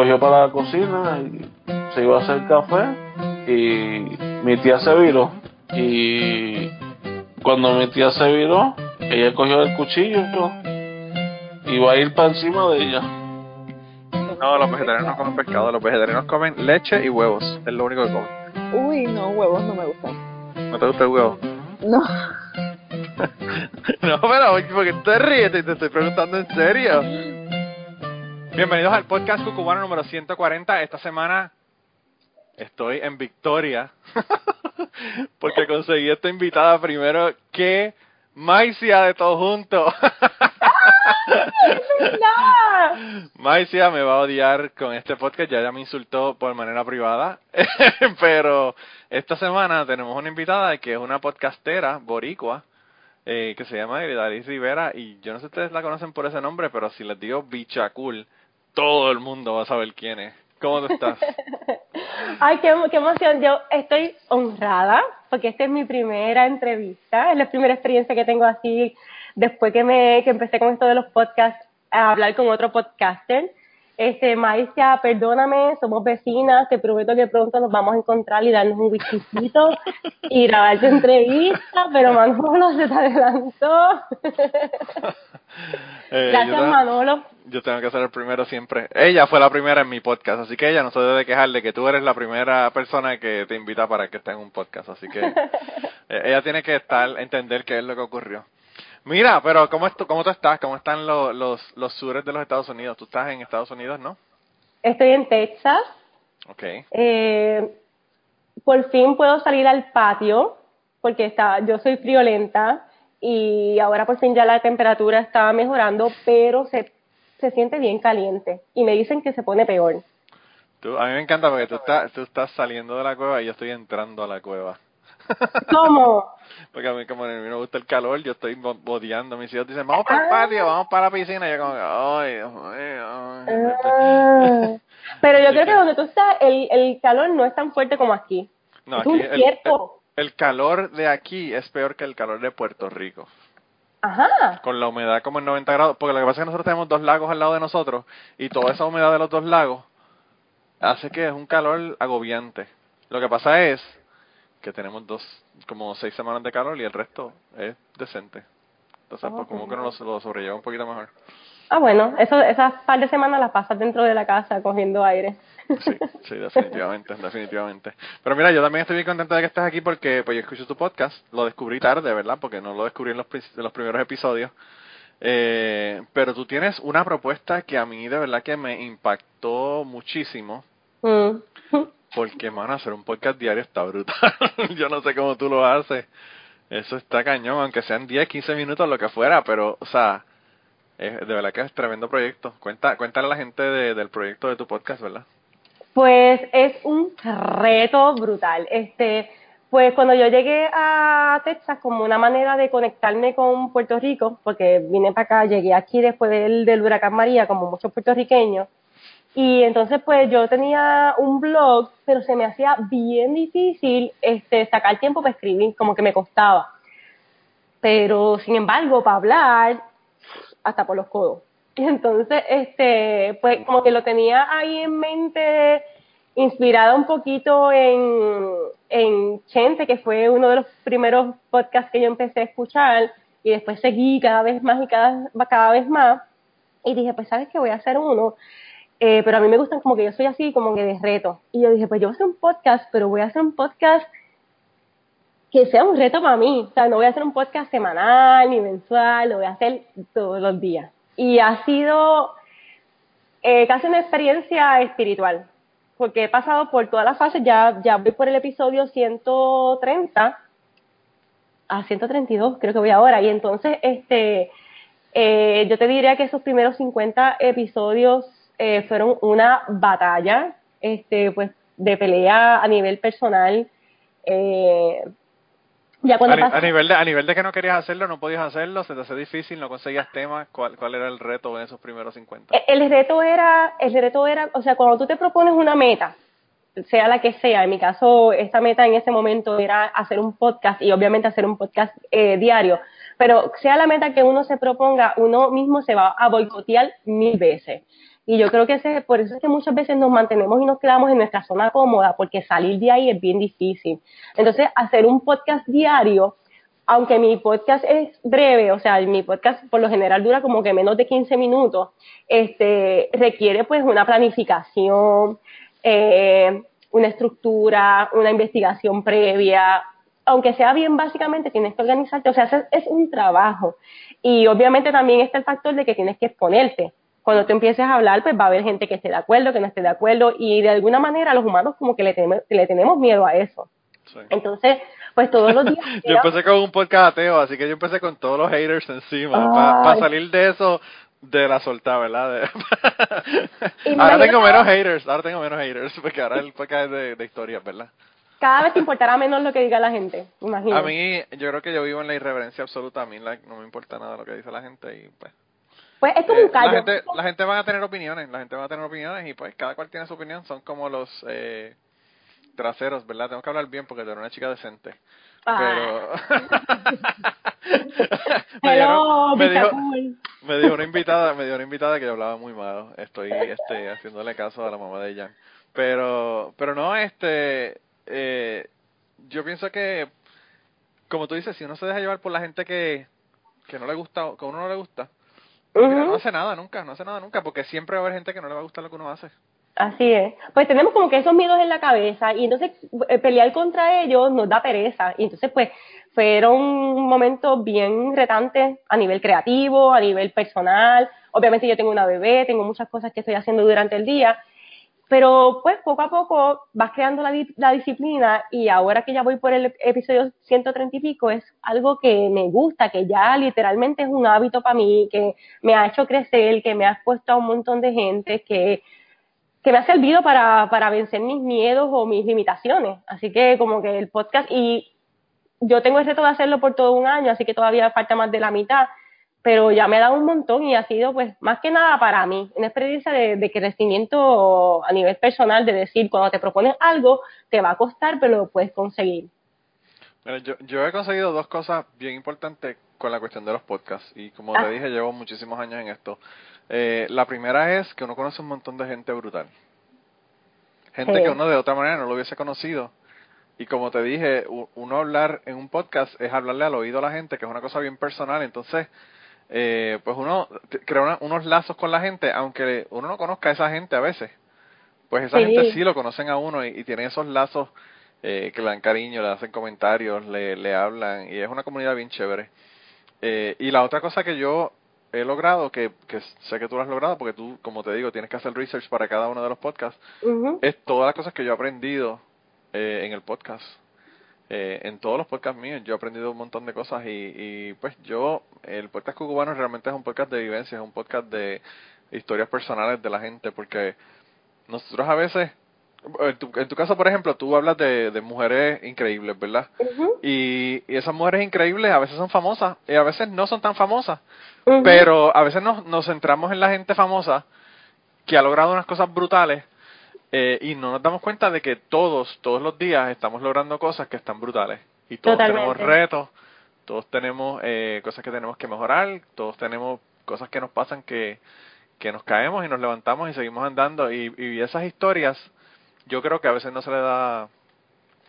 cogió para la cocina y se iba a hacer café y mi tía se viró. Y cuando mi tía se viró ella cogió el cuchillo y iba a ir para encima de ella. No los vegetarianos no comen pescado los vegetarianos comen leche y huevos es lo único que comen. Uy no huevos no me gustan. No te gusta el huevo no. No pero porque te ríes te estoy preguntando en serio Bienvenidos al podcast cucubano número 140. Esta semana estoy en Victoria porque conseguí esta invitada primero que Maicia de todo junto. Maicia me va a odiar con este podcast, ya ella me insultó por manera privada, pero esta semana tenemos una invitada que es una podcastera boricua eh, que se llama Gridalis Rivera y yo no sé si ustedes la conocen por ese nombre, pero si les digo Bichacul, todo el mundo va a saber quién es. ¿Cómo tú estás? Ay, qué, qué, emoción. Yo estoy honrada porque esta es mi primera entrevista, es la primera experiencia que tengo así después que me que empecé con esto de los podcasts a hablar con otro podcaster. Este, Maicia, perdóname, somos vecinas, te prometo que pronto nos vamos a encontrar y darnos un whiskycito y grabar tu entrevista, pero Manolo se te adelantó. Eh, Gracias, yo, Manolo. Yo tengo que ser el primero siempre. Ella fue la primera en mi podcast, así que ella no se debe quejar de que tú eres la primera persona que te invita para que esté en un podcast, así que eh, ella tiene que estar, entender qué es lo que ocurrió. Mira, pero ¿cómo, es, cómo tú estás? ¿Cómo están los, los, los sures de los Estados Unidos? ¿Tú estás en Estados Unidos, no? Estoy en Texas. Ok. Eh, por fin puedo salir al patio porque está, yo soy friolenta y ahora por fin ya la temperatura está mejorando, pero se, se siente bien caliente y me dicen que se pone peor. Tú, a mí me encanta porque tú estás, tú estás saliendo de la cueva y yo estoy entrando a la cueva. ¿Cómo? Porque a mí como a mí me gusta el calor, yo estoy bodeando. Mis hijos dicen, vamos para el patio, vamos para la piscina. Y yo como, ay, Dios mío. Ay. Ah, pero yo creo que donde tú estás, el, el calor no es tan fuerte como aquí. No, es aquí un el, cierto. el, el calor de aquí es peor que el calor de Puerto Rico. Ajá. Con la humedad como en 90 grados. Porque lo que pasa es que nosotros tenemos dos lagos al lado de nosotros y toda esa humedad de los dos lagos hace que es un calor agobiante. Lo que pasa es que tenemos dos, como seis semanas de calor y el resto es decente. Entonces, pues como que uno lo, sobrelleva un poquito mejor. Ah, bueno, eso, esas par de semanas las pasas dentro de la casa cogiendo aire. Sí, sí, definitivamente, definitivamente. Pero mira, yo también estoy bien contento de que estés aquí porque pues yo escucho tu podcast, lo descubrí tarde, ¿verdad? Porque no lo descubrí en los, en los primeros episodios. Eh, pero tú tienes una propuesta que a mí de verdad que me impactó muchísimo. Mm. Porque, mano, hacer un podcast diario está brutal. Yo no sé cómo tú lo haces. Eso está cañón, aunque sean 10, 15 minutos, lo que fuera, pero, o sea, de verdad que es tremendo proyecto. Cuenta, cuéntale a la gente de, del proyecto de tu podcast, ¿verdad? Pues es un reto brutal. Este, pues cuando yo llegué a Texas como una manera de conectarme con Puerto Rico, porque vine para acá, llegué aquí después del, del huracán María, como muchos puertorriqueños, y entonces pues yo tenía un blog, pero se me hacía bien difícil este, sacar tiempo para escribir, como que me costaba. Pero sin embargo, para hablar, hasta por los codos. Y entonces, este, pues como que lo tenía ahí en mente, inspirada un poquito en, en Chente, que fue uno de los primeros podcasts que yo empecé a escuchar, y después seguí cada vez más y cada, cada vez más. Y dije, pues sabes que voy a hacer uno eh, pero a mí me gustan como que yo soy así, como que de reto. Y yo dije, pues yo voy a hacer un podcast, pero voy a hacer un podcast que sea un reto para mí. O sea, no voy a hacer un podcast semanal ni mensual, lo voy a hacer todos los días. Y ha sido eh, casi una experiencia espiritual, porque he pasado por todas las fases, ya, ya voy por el episodio 130 a 132, creo que voy ahora. Y entonces, este, eh, yo te diría que esos primeros 50 episodios eh, fueron una batalla, este, pues, de pelea a nivel personal. Eh, ya cuando a, a nivel de a nivel de que no querías hacerlo, no podías hacerlo, se te hace difícil, no conseguías temas, ¿cuál, cuál era el reto en esos primeros 50? Eh, el reto era, el reto era, o sea, cuando tú te propones una meta, sea la que sea, en mi caso, esta meta en ese momento era hacer un podcast y obviamente hacer un podcast eh, diario, pero sea la meta que uno se proponga, uno mismo se va a boicotear mil veces. Y yo creo que ese, por eso es que muchas veces nos mantenemos y nos quedamos en nuestra zona cómoda, porque salir de ahí es bien difícil. Entonces, hacer un podcast diario, aunque mi podcast es breve, o sea, mi podcast por lo general dura como que menos de 15 minutos, este, requiere pues una planificación, eh, una estructura, una investigación previa, aunque sea bien básicamente, tienes que organizarte, o sea, es, es un trabajo. Y obviamente también está el factor de que tienes que exponerte cuando tú empieces a hablar, pues va a haber gente que esté de acuerdo, que no esté de acuerdo, y de alguna manera los humanos como que le, le tenemos miedo a eso. Entonces, pues todos los días... yo empecé con un podcast ateo, así que yo empecé con todos los haters encima, para salir de eso de la soltada, ¿verdad? ahora tengo menos haters, ahora tengo menos haters, porque ahora el podcast es de, historias, ¿verdad? Cada vez te importará menos lo que diga la gente, imagino. A mí, yo creo que yo vivo en la irreverencia absoluta, a mí no me importa nada lo que dice la gente y pues pues es como un eh, callo. La gente, la gente va a tener opiniones, la gente va a tener opiniones y pues cada cual tiene su opinión. Son como los eh, traseros, ¿verdad? Tengo que hablar bien porque tú eres una chica decente. Pero... me, dijo, me dijo una invitada, me dio una invitada que yo hablaba muy mal. Estoy este, haciéndole caso a la mamá de ella. Pero, pero no, este, eh, yo pienso que, como tú dices, si uno se deja llevar por la gente que, que no le gusta, que a uno no le gusta, no hace nada nunca, no hace nada nunca, porque siempre va a haber gente que no le va a gustar lo que uno hace. Así es. Pues tenemos como que esos miedos en la cabeza y entonces eh, pelear contra ellos nos da pereza. Y entonces pues fueron momentos bien retantes a nivel creativo, a nivel personal. Obviamente yo tengo una bebé, tengo muchas cosas que estoy haciendo durante el día pero pues poco a poco vas creando la, disciplina y ahora que ya voy por el episodio 130 y pico es algo que me gusta, que ya literalmente es un hábito para mí, que me ha hecho crecer, que me ha expuesto a un montón de gente, que, que me ha servido para, para vencer mis miedos o mis limitaciones. Así que como que el podcast y yo tengo el reto de hacerlo por todo un año, así que todavía falta más de la mitad pero ya me ha dado un montón y ha sido pues más que nada para mí una experiencia de, crecimiento a nivel personal, de decir, cuando te propones algo, te va a costar, pero lo puedes conseguir. yo, yo he conseguido dos cosas bien importantes con la cuestión de los podcasts y como te ah. dije, llevo muchísimos años en esto. Eh, la primera es que uno conoce un montón de gente brutal. Gente que uno de otra manera no lo hubiese conocido. Y como te dije, uno hablar en un podcast es hablarle al oído a la gente, que es una cosa bien personal. Entonces, eh, pues uno crea unos lazos con la gente, aunque uno no conozca a esa gente a veces. Pues esa gente sí lo conocen a uno y, tienen esos lazos eh, que le dan cariño, le hacen comentarios, le, le hablan y es una comunidad bien chévere. Eh, y la otra cosa que yo he logrado, que, que sé que tú lo has logrado, porque tú, como te digo, tienes que hacer research para cada uno de los podcasts, es todas las cosas que yo he aprendido eh, en el podcast. Eh, en todos los podcasts míos yo he aprendido un montón de cosas y, y pues yo, el podcast cubano realmente es un podcast de vivencia, es un podcast de historias personales de la gente, porque nosotros a veces, en tu, en tu caso por ejemplo, tú hablas de, de mujeres increíbles, ¿verdad? y, y, esas mujeres increíbles a veces son famosas y a veces no son tan famosas, pero a veces nos, nos centramos en la gente famosa que ha logrado unas cosas brutales eh, y no nos damos cuenta de que todos, todos los días estamos logrando cosas que están brutales. Y todos tenemos retos, todos tenemos eh, cosas que tenemos que mejorar, todos tenemos cosas que nos pasan que, que nos caemos y nos levantamos y seguimos andando. Y, y esas historias, yo creo que a veces no se le da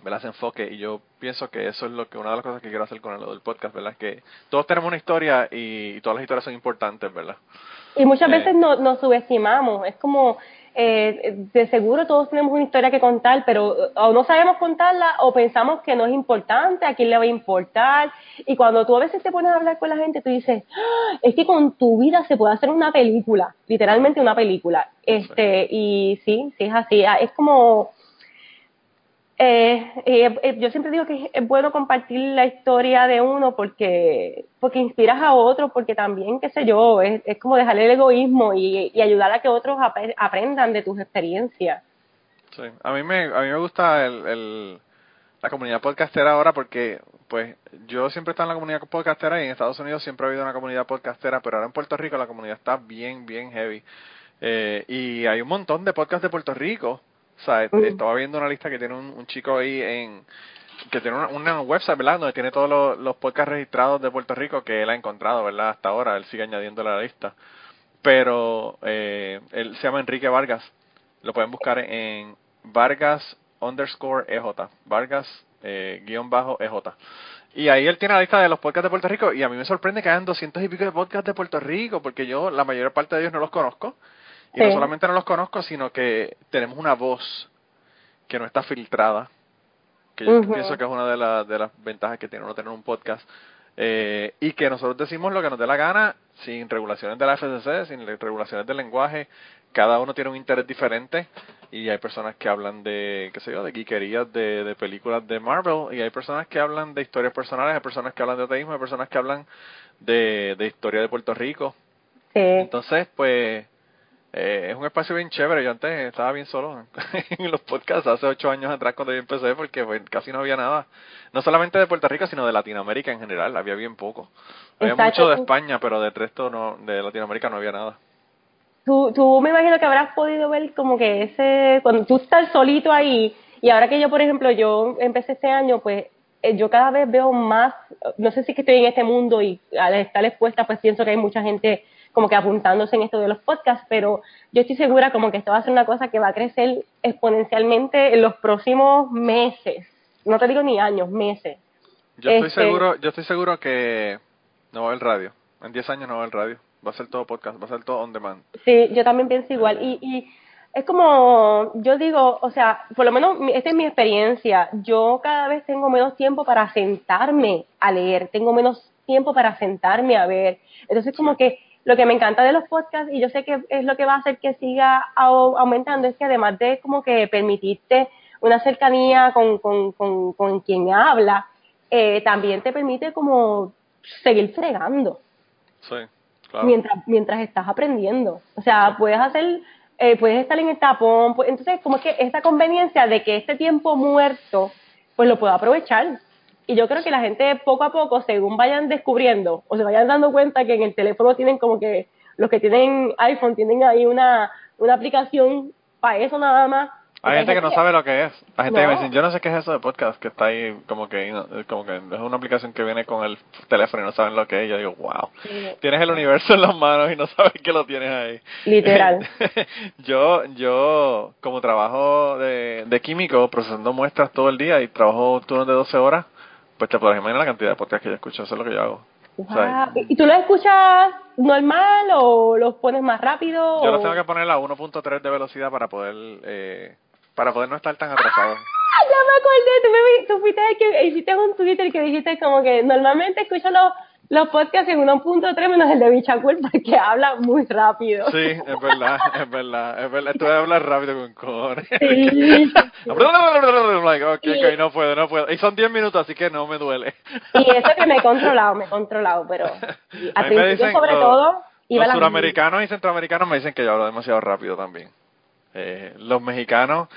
las enfoque y yo pienso que eso es lo que una de las cosas que quiero hacer con el, el podcast, ¿verdad? Es que todos tenemos una historia y, todas las historias son importantes, ¿verdad? Y muchas eh, veces nos, nos subestimamos, es como eh, de seguro todos tenemos una historia que contar, pero o no sabemos contarla o pensamos que no es importante, a quién le va a importar. Y cuando tú a veces te pones a hablar con la gente, tú dices, ah, es que con tu vida se puede hacer una película, literalmente una película. Este, y sí, sí es así. Ah, es como eh, eh, yo siempre digo que es bueno compartir la historia de uno porque porque inspiras a otros, porque también, qué sé yo, es, como dejar el egoísmo y, ayudar a que otros aprendan de tus experiencias. Sí, a mí me, a mí me gusta el, el, la comunidad podcastera ahora porque, pues, yo siempre he estado en la comunidad podcastera y en Estados Unidos siempre ha habido una comunidad podcastera, pero ahora en Puerto Rico la comunidad está bien, bien heavy. Eh, y hay un montón de podcasts de Puerto Rico o sea, estaba viendo una lista que tiene un, chico ahí en, que tiene una, una website, ¿verdad? Donde tiene todos los, los podcasts registrados de Puerto Rico que él ha encontrado, ¿verdad? Hasta ahora, él sigue añadiendo a la lista. Pero eh, él se llama Enrique Vargas. Lo pueden buscar en Vargas underscore EJ. Vargas eh, guion bajo EJ. Y ahí él tiene la lista de los podcasts de Puerto Rico y a mí me sorprende que hayan doscientos y pico de podcasts de Puerto Rico porque yo la mayor parte de ellos no los conozco. Y no solamente no los conozco, sino que tenemos una voz que no está filtrada. Que yo pienso que es una de, las de las ventajas que tiene uno tener un podcast. Eh, y que nosotros decimos lo que nos dé la gana, sin regulaciones de la FCC, sin regulaciones del lenguaje. Cada uno tiene un interés diferente. Y hay personas que hablan de, qué sé yo, de geekerías de, de películas de Marvel. Y hay personas que hablan de historias personales, hay personas que hablan de ateísmo, hay personas que hablan de, de historia de Puerto Rico. Sí. Entonces, pues, eh, es un espacio bien chévere. Yo antes estaba bien solo en los podcasts hace ocho años atrás cuando yo empecé porque pues, casi no había nada. No solamente de Puerto Rico, sino de Latinoamérica en general. Había bien poco. Había Exacto. mucho de España, pero del resto no, de Latinoamérica no había nada. Tú, tú me imagino que habrás podido ver como que ese, cuando tú estás solito ahí, y ahora que yo, por ejemplo, yo empecé este año, pues eh, yo cada vez veo más, no sé si es que estoy en este mundo y al estar expuesta, pues pienso que hay mucha gente como que apuntándose en esto de los podcasts, pero yo estoy segura como que esto va a ser una cosa que va a crecer exponencialmente en los próximos meses. No te digo ni años, meses. Yo estoy Este- seguro, yo estoy seguro que no va a haber radio. En 10 años no va a haber radio. Va a ser todo podcast, va a ser todo on demand. Sí, yo también pienso igual. Y, y es como, yo digo, o sea, por lo menos esta es mi experiencia. Yo cada vez tengo menos tiempo para sentarme a leer, tengo menos tiempo para sentarme a ver. Entonces, como que lo que me encanta de los podcasts, y yo sé que es lo que va a hacer que siga au- aumentando, es que además de como que permitirte una cercanía con, con, con, con quien habla, eh, también te permite como seguir fregando Sí, claro. mientras, mientras estás aprendiendo. O sea, puedes hacer, eh, puedes estar en el tapón, pues, entonces como que esta conveniencia de que este tiempo muerto, pues lo puedo aprovechar. Y yo creo que la gente poco a poco, según vayan descubriendo o se vayan dando cuenta que en el teléfono tienen como que los que tienen iPhone tienen ahí una, una aplicación para eso nada más. Hay gente que no sabe lo que es. Hay gente que me No. dice, yo no sé qué es eso de podcast, que está ahí como que, no, como que es una aplicación que viene con el teléfono y no saben lo que es. Yo digo, wow. Sí. Tienes el universo en las manos y no sabes que lo tienes ahí. Literal. yo, yo, como trabajo de, de químico, procesando muestras todo el día y trabajo turnos de 12 horas, pues te podrás imaginar la cantidad de podcasts que yo escucho. Eso es lo que yo hago. O sea, Wow. ¿Y tú lo escuchas normal o los pones más rápido? yo o- los tengo que poner a 1.3 de velocidad para poder, eh, para poder no estar tan atrasado. Ah, ya me acordé, tú, me, tú fuiste el que hiciste un Twitter que dijiste como que normalmente escucho los, los podcasts en 1.3 menos el de Bichacul porque habla muy rápido. Sí, es verdad, es verdad, es verdad. Tú hablar rápido con cojones. Sí. like, no puedo, no puedo. Y son 10 minutos, así que no me duele. Y eso que me he controlado, me he controlado, pero al principio dicen sobre los- todo iba Los suramericanos y centroamericanos me dicen que yo hablo demasiado rápido también. Eh, los mexicanos,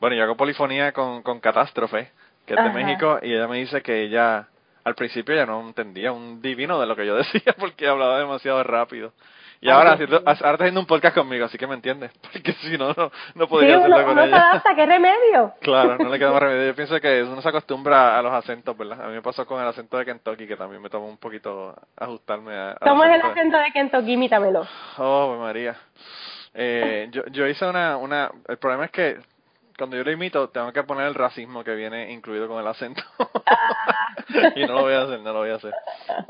bueno, yo hago polifonía con, con Catástrofe, que es de. México, y ella me dice que ella, al principio ella no entendía un divino de lo que yo decía porque hablaba demasiado rápido. Y Ay, ahora, haciendo- ahora está haciendo un podcast conmigo, así que me entiendes. Porque si no, no, no Sí, podría uno, hacerlo con uno se ella. adapta, ¿qué remedio? Claro, no le queda más remedio. Yo pienso que uno se acostumbra a los acentos, ¿verdad? A mí me pasó con el acento de Kentucky, que también me tomó un poquito ajustarme a, al ¿Cómo es el acento de Kentucky? Imítamelo. Oh, María. Eh, yo, yo hice una, una... El problema es que cuando yo lo imito, tengo que poner el racismo que viene incluido con el acento. y no lo voy a hacer, no lo voy a hacer.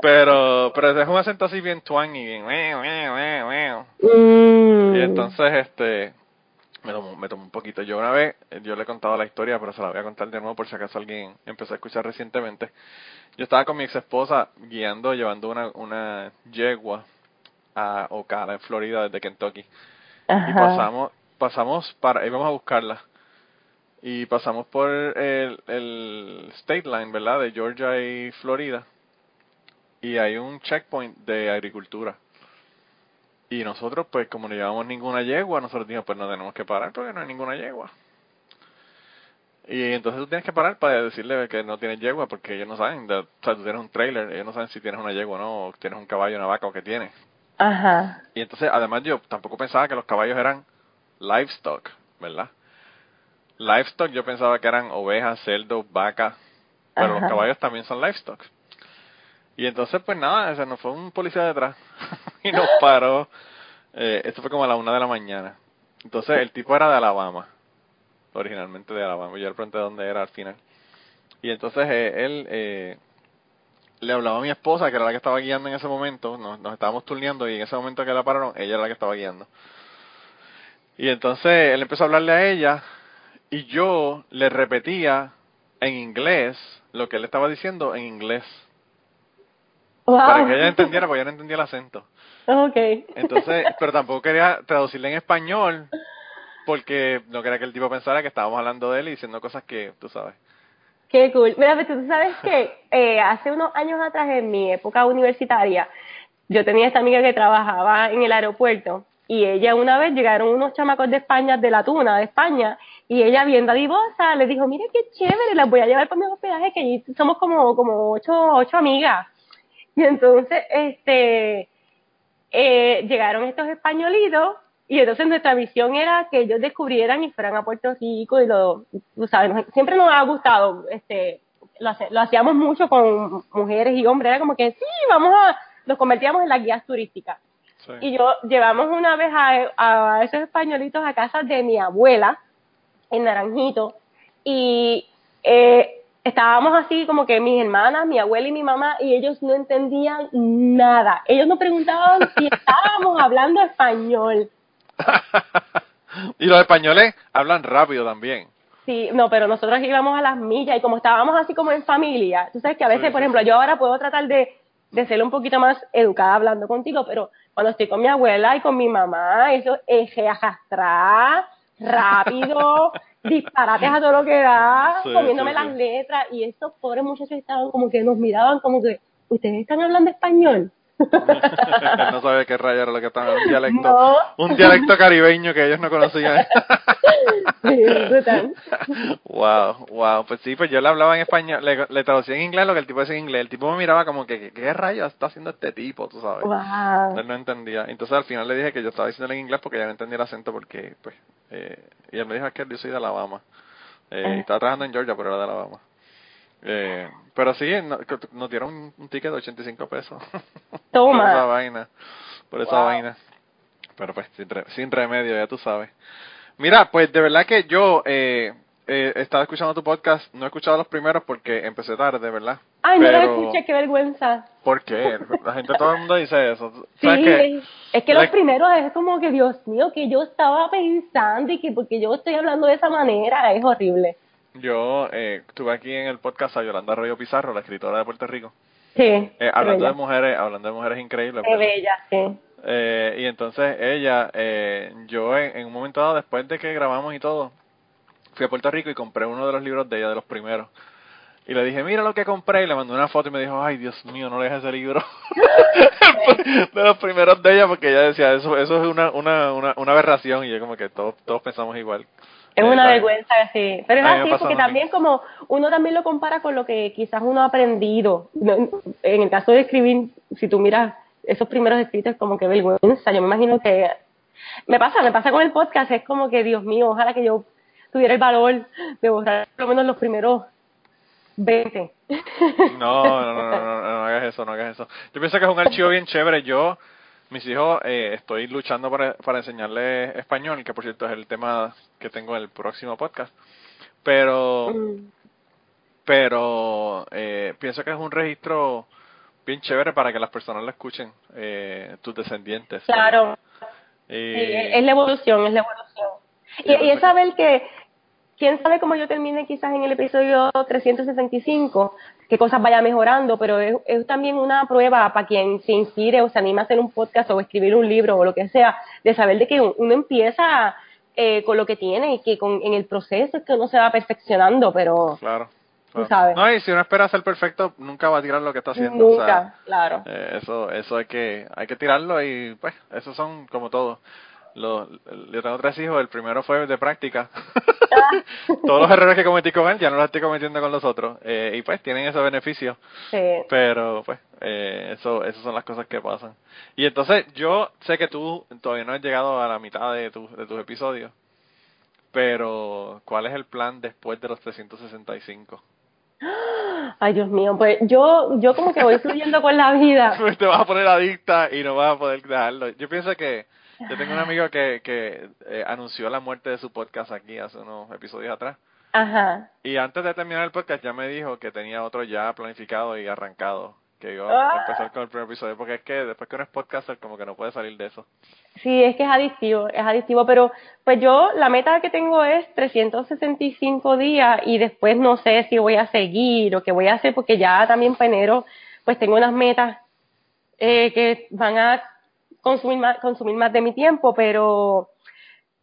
Pero, pero es un acento así bien bien... "Weo, weo, weo, weo". Mm. Y entonces, este, me tomó, me tomó un poquito. Yo una vez, yo le he contado la historia, pero se la voy a contar de nuevo por si acaso alguien empezó a escuchar recientemente. Yo estaba con mi ex esposa guiando, llevando una, una yegua a Ocala, en Florida, desde Kentucky. Y pasamos, pasamos para, íbamos a buscarla. Y pasamos por el, el state line, ¿verdad? De Georgia y Florida. Y hay un checkpoint de agricultura. Y nosotros, pues, como no llevamos ninguna yegua, nosotros dijimos, pues no tenemos que parar porque no hay ninguna yegua. Y entonces tú tienes que parar para decirle que no tienes yegua porque ellos no saben. de- o sea, tú tienes un trailer, ellos no saben si tienes una yegua o no, o tienes un caballo, una vaca o qué tienes. Ajá. Y entonces, además, yo tampoco pensaba que los caballos eran livestock, ¿verdad? Livestock yo pensaba que eran ovejas, cerdos, vacas, pero los caballos también son livestock. Y entonces, pues nada, se nos fue un policía detrás y nos paró. Eh, esto fue como a la una de la mañana. Entonces, el tipo era de Alabama, originalmente de Alabama. Yo le pregunté dónde era al final. Y entonces eh, él eh, le hablaba a mi esposa, que era la que estaba guiando en ese momento. Nos, nos estábamos turneando y en ese momento que la pararon, ella era la que estaba guiando. Y entonces él empezó a hablarle a ella y yo le repetía en inglés lo que él estaba diciendo en inglés. Wow. Para que ella entendiera, porque yo no entendía el acento. Ok. Entonces, pero tampoco quería traducirle en español porque no quería que el tipo pensara que estábamos hablando de él y diciendo cosas que tú sabes. Qué cool. Mira, pero tú sabes que eh, hace unos años atrás, en mi época universitaria, yo tenía esta amiga que trabajaba en el aeropuerto y ella una vez llegaron unos chamacos de España, de la tuna de España, y ella bien dadivosa les dijo, mire qué chévere, las voy a llevar para mi hospedaje, que allí somos como, como ocho, ocho amigas. Y entonces, este, eh, llegaron estos españolitos y entonces nuestra visión era que ellos descubrieran y fueran a Puerto Rico y lo, tú sabes, siempre nos ha gustado, este, lo, lo hacíamos mucho con mujeres y hombres, era como que sí, vamos a, nos convertíamos en las guías turísticas. Sí. Y yo llevamos una vez a, a esos españolitos a casa de mi abuela en Naranjito y eh, estábamos así como que mis hermanas, mi abuela y mi mamá y ellos no entendían nada. Ellos nos preguntaban si estábamos hablando español. y los españoles hablan rápido también. Sí, no, pero nosotros íbamos a las millas y como estábamos así como en familia, tú sabes que a veces, Sí, por ejemplo, sí. yo ahora puedo tratar de, de ser un poquito más educada hablando contigo, pero cuando estoy con mi abuela y con mi mamá, eso es arrastrar, rápido, disparates a todo lo que da, Sí, comiéndome sí, las letras, y estos pobres muchachos estaban como que nos miraban como que, ¿ustedes están hablando español? no sabía qué rayo era lo que estaba un dialecto. No. Un dialecto caribeño que ellos no conocían. Wow, wow. Pues sí, pues yo le hablaba en español, le, le traducía en inglés lo que el tipo decía en inglés. El tipo me miraba como que, ¿qué, rayos está haciendo este tipo? Tú sabes. Wow. Él no entendía. Entonces al final le dije que yo estaba diciéndole en inglés porque ya no entendía el acento porque, pues, eh, y él me dijo "Es que yo soy de Alabama. Eh, y Ah. estaba trabajando en Georgia, pero era de Alabama. Eh, pero sí, no- nos dieron un, ticket de 85 pesos. Toma. Por esa vaina. Por esa Wow. vaina. Pero pues, sin, re- sin remedio, ya tú sabes. Mira, pues de verdad que yo eh, eh, estaba escuchando tu podcast. No he escuchado los primeros porque empecé tarde, ¿verdad? Ay, no lo escuché, qué vergüenza. ¿Por qué? La gente, todo el mundo dice eso. Sí, es, es que los Like- primeros es como que, Dios mío, que yo estaba pensando y que porque yo estoy hablando de esa manera, es horrible. Yo eh, estuve aquí en el podcast a Yolanda Arroyo Pizarro, la escritora de Puerto Rico, Sí. eh, hablando de mujeres, hablando de mujeres increíbles. Qué ¿verdad? bella, sí. Eh, y entonces ella, eh, yo en, en un momento dado, después de que grabamos y todo, fui a Puerto Rico y compré uno de los libros de ella, de los primeros. Y le dije, mira lo que compré, y le mandé una foto y me dijo, ay, Dios mío, no lees ese libro. de los primeros de ella, porque ella decía, eso eso es una, una, una, una aberración, y yo como que todos, todos pensamos igual. Es Eh, una ¿sabes? vergüenza, sí. Pero es así, porque también como uno también lo compara con lo que quizás uno ha aprendido. En el caso de escribir, si tú miras esos primeros escritos, es como que vergüenza. Yo me imagino que... Me pasa, me pasa con el podcast, es como que, Dios mío, ojalá que yo tuviera el valor de borrar por lo menos los primeros 20. No, no, no, no, no, no hagas eso, no hagas eso. Yo pienso que es un archivo bien chévere. Yo, mis hijos, eh, estoy luchando para, para enseñarles español, que por cierto es el tema que tengo en el próximo podcast. Pero, Mm. pero eh, pienso que es un registro bien chévere para que las personas lo escuchen, eh, tus descendientes. Claro, Sí, es la evolución, es la evolución. Y, y es saber que, quién sabe cómo yo termine quizás en el episodio 365, qué cosas vaya mejorando, pero es, es también una prueba para quien se inspire o se anime a hacer un podcast o escribir un libro o lo que sea, de saber de que uno empieza eh, con lo que tiene y que con, en el proceso es que uno se va perfeccionando, pero Claro. Tú claro. sabes. No, y si uno espera ser perfecto, nunca va a tirar lo que está haciendo. o nunca, sea, claro. Eh, eso eso hay que hay que tirarlo y pues esos son como todos los yo tengo tres hijos el primero fue de práctica todos los errores que cometí con él ya no los estoy cometiendo con los otros eh, y pues tienen esos beneficios Sí. pero pues eh, eso esas son las cosas que pasan y entonces yo sé que tú todavía no has llegado a la mitad de, tu- de tus episodios pero ¿cuál es el plan después de los 365? Ay, Dios mío, pues yo, yo como que voy fluyendo con la vida. Te vas a poner adicta y no vas a poder dejarlo. Yo pienso que yo tengo un amigo que, que eh, anunció la muerte de su podcast aquí hace unos episodios atrás. Ajá. Y antes de terminar el podcast ya me dijo que tenía otro ya planificado y arrancado. Que iba Ah. a empezar con el primer episodio. Porque es que después que uno es podcaster como que no puede salir de eso. Sí, es que es adictivo, es adictivo, pero pues yo la meta que tengo es 365 días y después no sé si voy a seguir o qué voy a hacer porque ya también para enero pues tengo unas metas eh, que van a consumir más, consumir más de mi tiempo, pero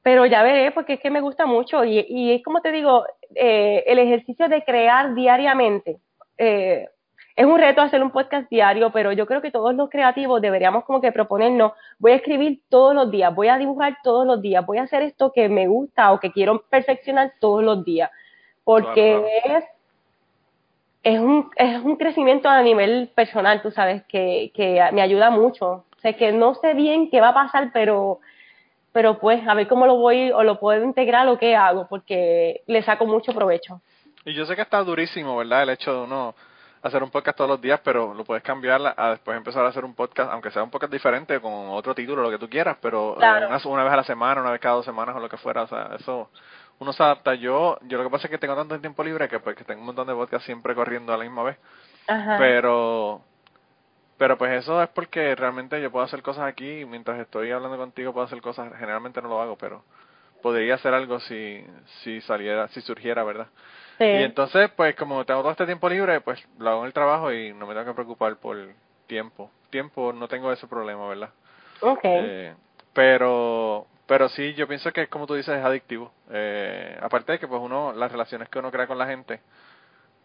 pero ya veré porque es que me gusta mucho y, y es como te digo, eh, el ejercicio de crear diariamente. Eh, es un reto hacer un podcast diario, pero yo creo que todos los creativos deberíamos como que proponernos, voy a escribir todos los días, voy a dibujar todos los días, voy a hacer esto que me gusta o que quiero perfeccionar todos los días, porque Claro, es es un, es un crecimiento a nivel personal, tú sabes, que, que me ayuda mucho. O sea, que no sé bien qué va a pasar, pero, pero pues a ver cómo lo voy o lo puedo integrar o qué hago, porque le saco mucho provecho. Y yo sé que está durísimo, ¿verdad? El hecho de uno hacer un podcast todos los días, pero lo puedes cambiar a- después empezar a hacer un podcast, aunque sea un podcast diferente, con otro título, lo que tú quieras, pero eh, una, una vez a la semana, una vez cada dos semanas o lo que fuera, o sea, eso uno se adapta. Yo, yo lo que pasa es que tengo tanto tiempo libre que pues que tengo un montón de podcasts siempre corriendo a la misma vez, Ajá. pero pero pues eso es porque realmente yo puedo hacer cosas aquí y mientras estoy hablando contigo puedo hacer cosas, generalmente no lo hago, pero podría hacer algo si si saliera, si surgiera, ¿verdad? Sí. Y entonces, pues como tengo todo este tiempo libre, pues lo hago en el trabajo y no me tengo que preocupar por tiempo. Tiempo, no tengo ese problema, ¿verdad? Ok. Eh, pero pero sí, yo pienso que como tú dices es adictivo. Eh, aparte de que pues uno, las relaciones que uno crea con la gente,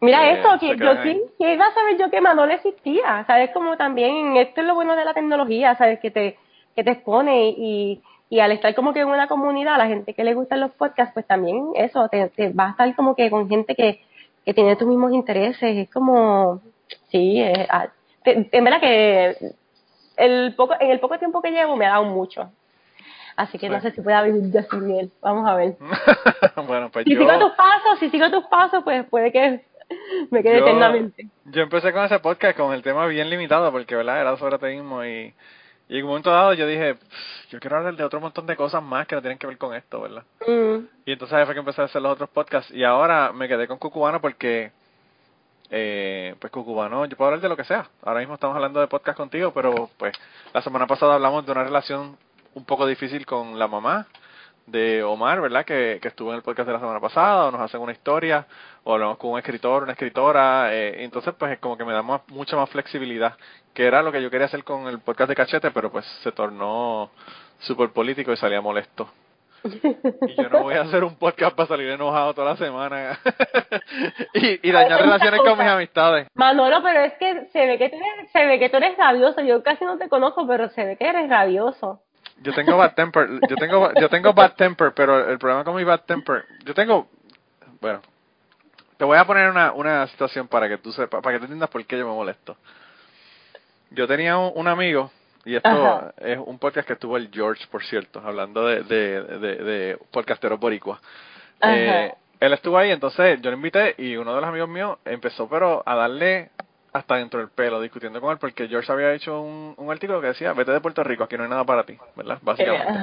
Mira eh, esto, que yo sí, que iba a saber yo que Manolo existía, ¿sabes? Como también, esto es lo bueno de la tecnología, ¿sabes? Que te, que te expone y, y al estar como que en una comunidad, la gente que le gustan los podcasts, pues también eso, te, te va a estar como que con gente que, que tiene tus mismos intereses, es como, sí, es, ah, verdad que el poco, en el poco tiempo que llevo me ha dado mucho. Así que no Sí. sé si pueda vivir de sin él. Vamos a ver. bueno, pues Si yo, sigo tus pasos, si sigo tus pasos, pues puede que me quede yo, eternamente. yo empecé con ese podcast con el tema bien limitado porque, ¿verdad? Era sobre ateísmo y, y en un momento dado yo dije, "Pff, yo quiero hablar de otro montón de cosas más que no tienen que ver con esto, ¿verdad? Mm, Y entonces ahí fue que empecé a hacer los otros podcasts. Y ahora me quedé con Cucubano porque, eh, pues Cucubano, yo puedo hablar de lo que sea. Ahora mismo estamos hablando de podcast contigo, pero pues la semana pasada hablamos de una relación un poco difícil con la mamá de Omar, ¿verdad? Que, que estuvo en el podcast de la semana pasada, o nos hacen una historia, o hablamos con un escritor, una escritora. Eh, entonces, pues es como que me da más- mucha más flexibilidad, que era lo que yo quería hacer con el podcast de Cachete, pero pues se tornó súper político y salía molesto. Y yo no voy a hacer un podcast para salir enojado toda la semana y, y dañar relaciones con mis amistades. Manolo, pero es que se ve que tú eres, se ve que tú eres rabioso. Yo casi no te conozco, pero se ve que eres rabioso. Yo tengo bad temper, yo tengo yo tengo bad temper, pero el problema con mi bad temper, yo tengo bueno, te voy a poner una una situación para que tú sepas, para que tú entiendas por qué yo me molesto. Yo tenía un, un amigo y esto Ajá. es un podcast que estuvo el George, por cierto, hablando de de de, de podcasteros boricua. Ajá. Eh, él estuvo ahí, entonces yo lo invité y uno de los amigos míos empezó pero a darle hasta dentro del pelo discutiendo con él porque George había hecho un, un artículo que decía vete de Puerto Rico, aquí no hay nada para ti, ¿verdad? Básicamente.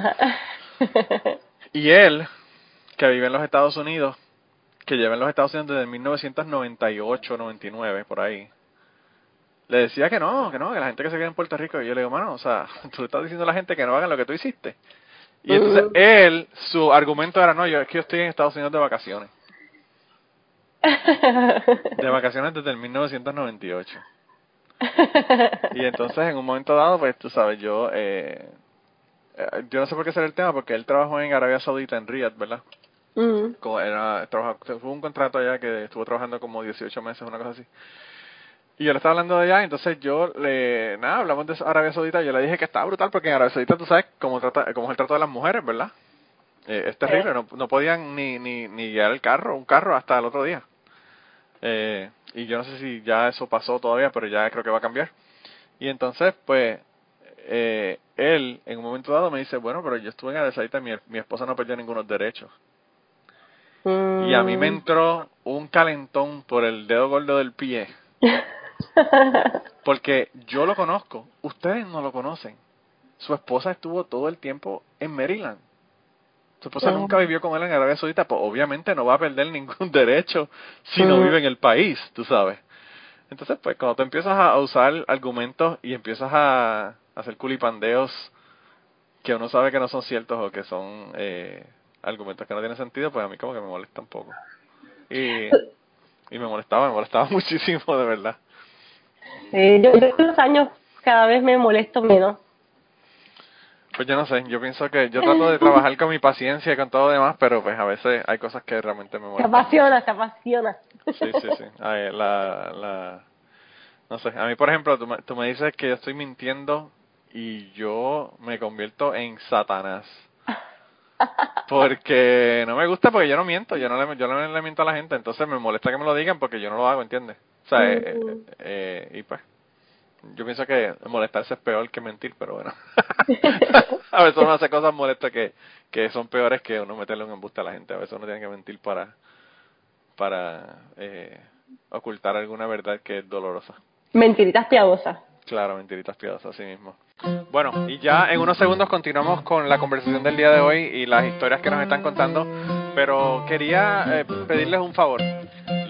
Y él, que vive en los Estados Unidos, que lleva en los Estados Unidos desde 1998, 99, por ahí, le decía que no, que no, que la gente que se queda en Puerto Rico, y yo le digo, mano, o sea, tú estás diciendo a la gente que no hagan lo que tú hiciste. Y entonces Ujú. él, su argumento era, no, yo es que yo estoy en Estados Unidos de vacaciones. De vacaciones desde el 1998. Y entonces en un momento dado, pues tú sabes, yo, eh, eh, yo no sé por qué será el tema, porque él trabajó en Arabia Saudita, en Riyadh, ¿verdad? Como era, trabaja, tuvo un contrato allá que estuvo trabajando como 18 meses, una cosa así. Y yo le estaba hablando de allá, entonces yo le, nada, hablamos de Arabia Saudita, yo le dije que estaba brutal, porque en Arabia Saudita tú sabes cómo, trata, cómo es el trato de las mujeres, ¿verdad? Eh, es terrible, no, no podían ni, ni, ni guiar el carro, un carro hasta el otro día. Eh, y yo no sé si ya eso pasó todavía, pero ya creo que va a cambiar. Y entonces, pues, eh, él en un momento dado me dice, bueno, pero yo estuve en Saudita y mi, mi esposa no perdió ningunos derechos. Y a mí me Mm. entró un calentón por el dedo gordo del pie. Porque yo lo conozco, ustedes no lo conocen. Su esposa estuvo todo el tiempo en Maryland. Su esposa nunca vivió con él en Arabia Saudita, pues obviamente no va a perder ningún derecho si no vive en el país, tú sabes. Entonces, pues cuando tú empiezas a usar argumentos y empiezas a hacer culipandeos que uno sabe que no son ciertos o que son eh, argumentos que no tienen sentido, pues a mí como que me molesta un poco. Y, y me molestaba, me molestaba muchísimo, de verdad. Sí, yo, yo con los años cada vez me molesto menos. Pues yo no sé, yo pienso que yo trato de trabajar con mi paciencia y con todo lo demás, pero pues a veces hay cosas que realmente me molestan. apasiona, se apasiona. Sí, sí, sí. Ay, la, la, no sé, a mí por ejemplo, tú me, tú me dices que yo estoy mintiendo y yo me convierto en Satanás. Porque no me gusta porque yo no miento, yo no le, yo no le miento a la gente, entonces me molesta que me lo digan porque yo no lo hago, ¿entiendes? O sea, eh, Mm. eh, eh, y pues, yo pienso que molestarse es peor que mentir, pero bueno. a veces uno hace cosas molestas que, que son peores que uno meterle un embuste a la gente, a veces uno tiene que mentir para, para eh, ocultar alguna verdad que es dolorosa. Mentiritas piadosas. Claro, mentiritas piadosas, así mismo. Bueno, y ya en unos segundos continuamos con la conversación del día de hoy y las historias que nos están contando, pero quería eh, pedirles un favor.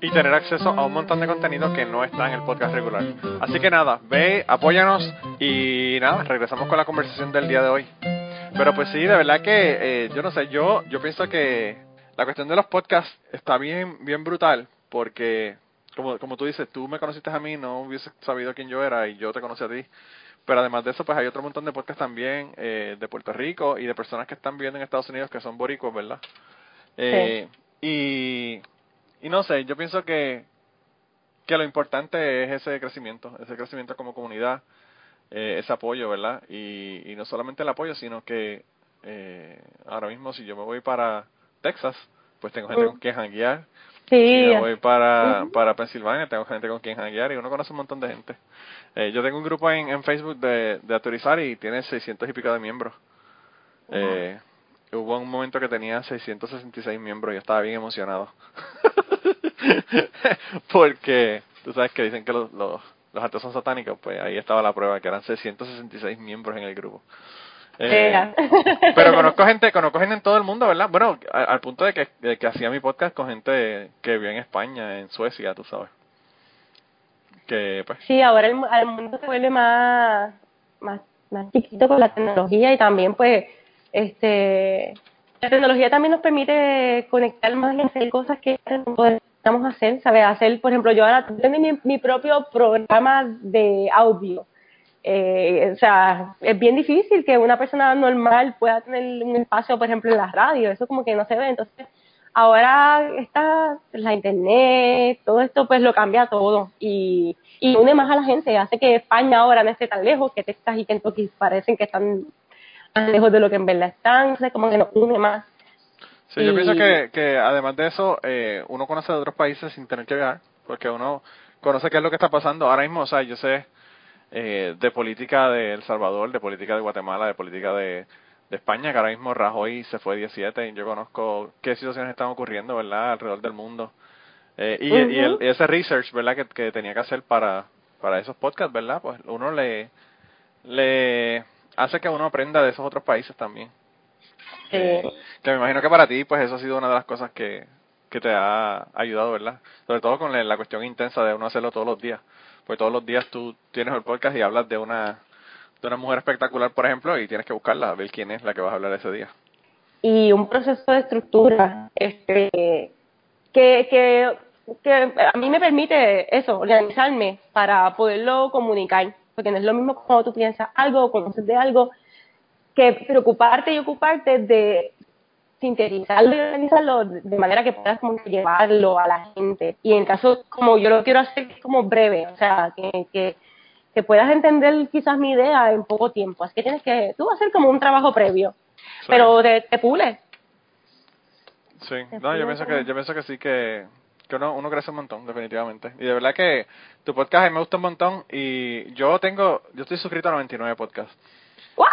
y tener acceso a un montón de contenido que no está en el podcast regular. Así que nada, ve, apóyanos y nada, regresamos con la conversación del día de hoy. Pero pues sí, de verdad que eh, yo no sé, yo yo pienso que la cuestión de los podcasts está bien bien brutal porque como como tú dices, tú me conociste a mí, no hubiese sabido quién yo era y yo te conocí a ti. Pero además de eso, pues hay otro montón de podcasts también eh, de Puerto Rico y de personas que están viviendo en Estados Unidos que son boricuas, ¿verdad? Eh, y, y no sé, yo pienso que, que lo importante es ese crecimiento, ese crecimiento como comunidad, eh, ese apoyo, ¿verdad? Y, y no solamente el apoyo, sino que eh, ahora mismo si yo me voy para Texas, pues tengo gente Mm. con quien janguear. Sí, Si me voy para, Ujú. para Pensilvania, tengo gente con quien janguear y uno conoce un montón de gente. Eh, yo tengo un grupo en, en Facebook de, de Autorizar y tiene 600 y pico de miembros. Eh, hubo un momento que tenía 666 miembros y yo estaba bien emocionado. Porque tú sabes que dicen que los, los, los son satánicos, pues ahí estaba la prueba, que eran 666 miembros en el grupo. Eh, pero conozco gente, conozco gente en todo el mundo, ¿verdad? Bueno, al punto de que, de que hacía mi podcast con gente que vivía en España, en Suecia, tú sabes. Que, pues, Sí, ahora el, el mundo se vuelve más, más, más chiquito con la tecnología y también pues este la tecnología también nos permite conectar más y hacer cosas que no podíamos hacer, ¿sabes? Hacer, por ejemplo, yo ahora tengo mi, mi propio programa de audio. Eh, o sea, es bien difícil que una persona normal pueda tener un espacio, por ejemplo, en la radio, eso como que no se ve, entonces ahora está la internet, todo esto pues lo cambia todo y, y une más a la gente, hace que España ahora no esté tan lejos, que Texas y Kentucky parecen que están más lejos de lo que en verdad están, entonces como que nos une más. Sí, yo Y- pienso que, que además de eso, eh, uno conoce de otros países sin tener que viajar, porque uno conoce qué es lo que está pasando ahora mismo. O sea, yo sé eh, de política de El Salvador, de política de Guatemala, de política de, de España, que ahora mismo Rajoy se fue 17, y yo conozco qué situaciones están ocurriendo, ¿verdad?, alrededor del mundo. Eh, y, y el- y ese research, ¿verdad?, que, que tenía que hacer para, para esos podcasts, ¿verdad?, pues uno le, le hace que uno aprenda de esos otros países también. Eh, Que me imagino que para ti, pues eso ha sido una de las cosas que, que te ha ayudado, ¿verdad? Sobre todo con la, la cuestión intensa de uno hacerlo todos los días. Pues todos los días tú tienes el podcast y hablas de una, de una mujer espectacular, por ejemplo, y tienes que buscarla, a ver quién es la que vas a hablar ese día. y un proceso de estructura este que, que, que a mí me permite eso, organizarme para poderlo comunicar, porque no es lo mismo cuando tú piensas algo o conoces de algo, que preocuparte y ocuparte de sintetizarlo y organizarlo de manera que puedas como que llevarlo a la gente. Y en caso, como yo lo quiero hacer, como breve, o sea, que, que, que puedas entender quizás mi idea en poco tiempo. Así que tienes que, tú vas a hacer como un trabajo previo, pero te, te pules. Sí, no, yo pienso que, yo pienso que sí que, que uno, uno crece un montón, definitivamente. Y de verdad que tu podcast a mí me gusta un montón y yo tengo, yo estoy suscrito a 99 podcasts. ¡Guau!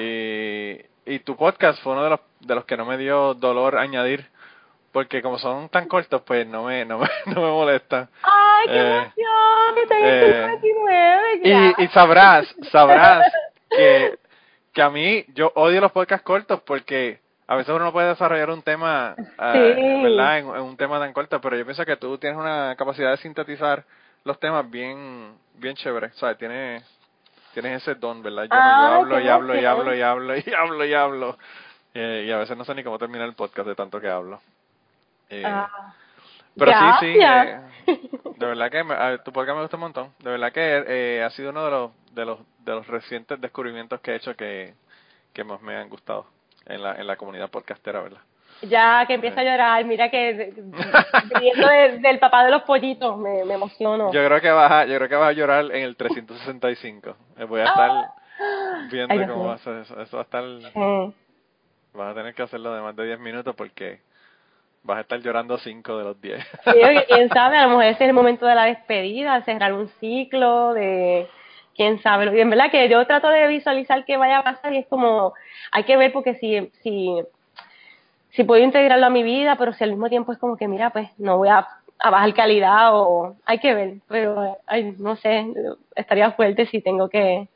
Y, y tu podcast fue uno de los, de los que no me dio dolor añadir, porque como son tan cortos, pues no me, no me, no me molesta. ¡Ay, qué Eh, emoción! Eh, 99, Y, y sabrás, sabrás que, que a mí yo odio los podcasts cortos porque a veces uno no puede desarrollar un tema, Sí. ¿verdad? En, en un tema tan corto, pero yo pienso que tú tienes una capacidad de sintetizar los temas bien, bien chévere, ¿sabes? Tienes, tienes ese don, ¿verdad? Yo, no, yo Ay, hablo y hablo y hablo y hablo y hablo y hablo. Eh, y a veces no sé ni cómo terminar el podcast de tanto que hablo. Eh, Ah, pero sí, sí, eh, de verdad que me- a- tu podcast me gusta un montón. De verdad que eh, ha sido uno de los, de los de los recientes descubrimientos que he hecho que, que más me han gustado en la, en la comunidad podcastera, ¿verdad? Ya que empieza a llorar, mira que viniendo de- del papá de los pollitos, me, me emociono. Yo creo que vas a, yo creo que vas a llorar en el 365. Eh, Voy a estar viendo Ay, cómo va a ser eso. Eso va a estar, vas a tener que hacerlo de más de 10 minutos porque vas a estar llorando 5 de los 10. sí, quién sabe, a lo mejor ese es el momento de la despedida, cerrar un ciclo, de quién sabe. Y en verdad que yo trato de visualizar qué vaya a pasar y es como, hay que ver porque si, si, si puedo integrarlo a mi vida, pero si al mismo tiempo es como que, mira, pues no voy a, a bajar calidad o hay que ver, pero, ay, no sé, estaría fuerte si tengo que...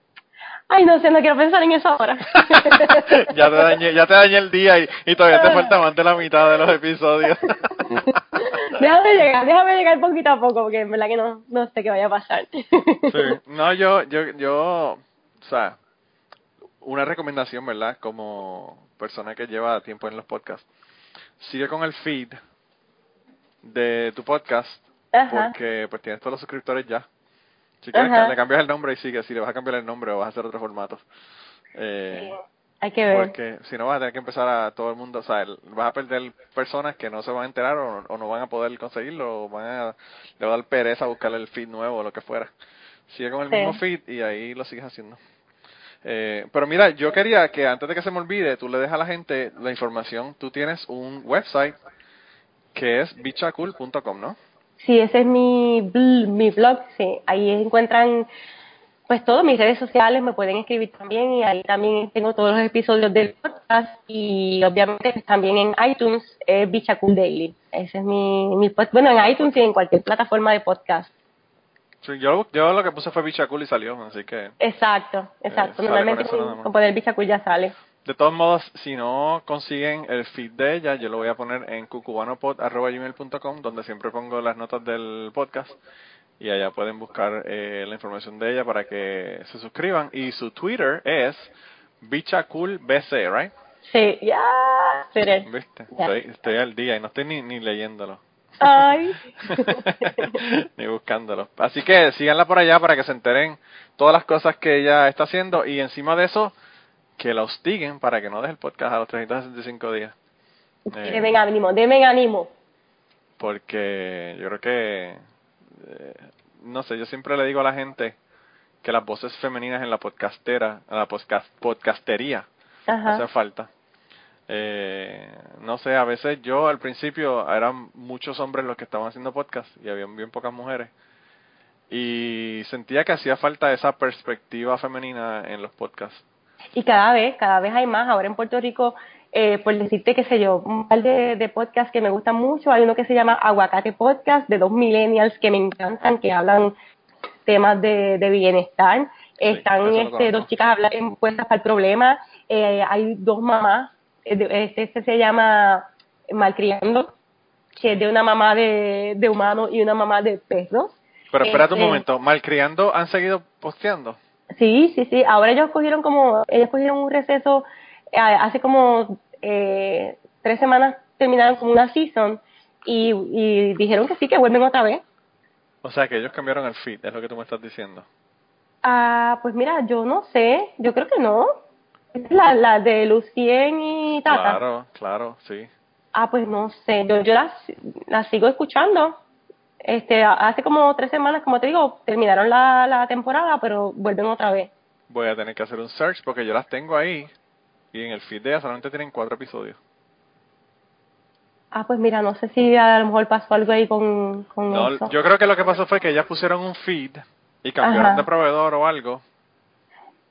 Ay, no sé, no quiero pensar en eso ahora. ya te dañé, ya te dañé el día y, y todavía te falta más de la mitad de los episodios. déjame llegar, déjame llegar poquito a poco, porque en verdad que no, no sé qué vaya a pasar. Sí. No, yo, yo, yo, o sea, una recomendación, ¿verdad? Como persona que lleva tiempo en los podcasts, sigue con el feed de tu podcast, Ajá. porque pues tienes todos los suscriptores ya. Si quieres, le cambias el nombre y sigue, si le vas a cambiar el nombre o vas a hacer otro formato. Eh, Hay que ver. porque si no vas a tener que empezar a todo el mundo, o sea, vas a perder personas que no se van a enterar o, o no van a poder conseguirlo o van a, le va a dar pereza buscar el feed nuevo o lo que fuera. Sigue con el Sí. mismo feed y ahí lo sigues haciendo. Eh, pero mira, yo quería que antes de que se me olvide, tú le dejas a la gente la información. Tú tienes un website que es bichacool.com, ¿no? Sí, ese es mi, bl- mi blog, sí. Ahí encuentran pues todo, mis redes sociales, me pueden escribir también y ahí también tengo todos los episodios del podcast y obviamente pues, también en iTunes es Bicha Cool Daily. Ese es mi, mi pod- bueno, en iTunes y en cualquier plataforma de podcast. Sí, yo, yo lo que puse fue bichacool y salió, así que Exacto, exacto. Eh, Normalmente con poner Bicha Cool ya sale. De todos modos, si no consiguen el feed de ella, yo lo voy a poner en cucubanopod.gmail.com, donde siempre pongo las notas del podcast. Y allá pueden buscar eh, la información de ella para que se suscriban. Y su Twitter es bichacoolbc, ¿right? Sí, ya, Tere. ¿Viste? Estoy, estoy al día y no estoy ni, ni leyéndolo. Ay. ni buscándolo. Así que síganla por allá para que se enteren todas las cosas que ella está haciendo y encima de eso, que la hostiguen para que no deje el podcast a los 365 días. Eh, Deben ánimo, deben ánimo. porque yo creo que, eh, no sé, yo siempre le digo a la gente que las voces femeninas en la podcastera, en la podcast, podcastería, Ajá. hace falta. Eh, no sé, a veces yo al principio eran muchos hombres los que estaban haciendo podcast y había bien pocas mujeres. Y sentía que hacía falta esa perspectiva femenina en los podcasts. Y cada vez, cada vez hay más. Ahora en Puerto Rico, eh, por decirte, qué sé yo, un par de, de podcasts que me gustan mucho. Hay uno que se llama Aguacate Podcast, de dos millennials que me encantan, que hablan temas de, de bienestar. Están este, dos chicas hablando puestas para el problema. Eh, hay dos mamás. eh, Este, este se llama Malcriando, que es de una mamá de, de humanos y una mamá de perros. Pero espérate un Este- momento, ¿Malcriando han seguido posteando? Sí, sí, sí. Ahora ellos cogieron como, ellos cogieron un receso, hace como eh, tres semanas terminaron como una season y, y dijeron que sí, que vuelven otra vez. O sea que ellos cambiaron el feed, es lo que tú me estás diciendo. Ah, pues mira, yo no sé, yo creo que no. La, la de Lucien y Tata. Claro, claro, sí. Ah, pues no sé, yo, yo la, la sigo escuchando. Este, hace como tres semanas, como te digo, terminaron la, la temporada, pero vuelven otra vez. Voy a tener que hacer un search porque yo las tengo ahí y en el feed de ellas solamente tienen cuatro episodios. Ah, pues mira, no sé si a lo mejor pasó algo ahí con, con No, eso. yo creo que lo que pasó fue que ellas pusieron un feed y cambiaron Ajá. de proveedor o algo.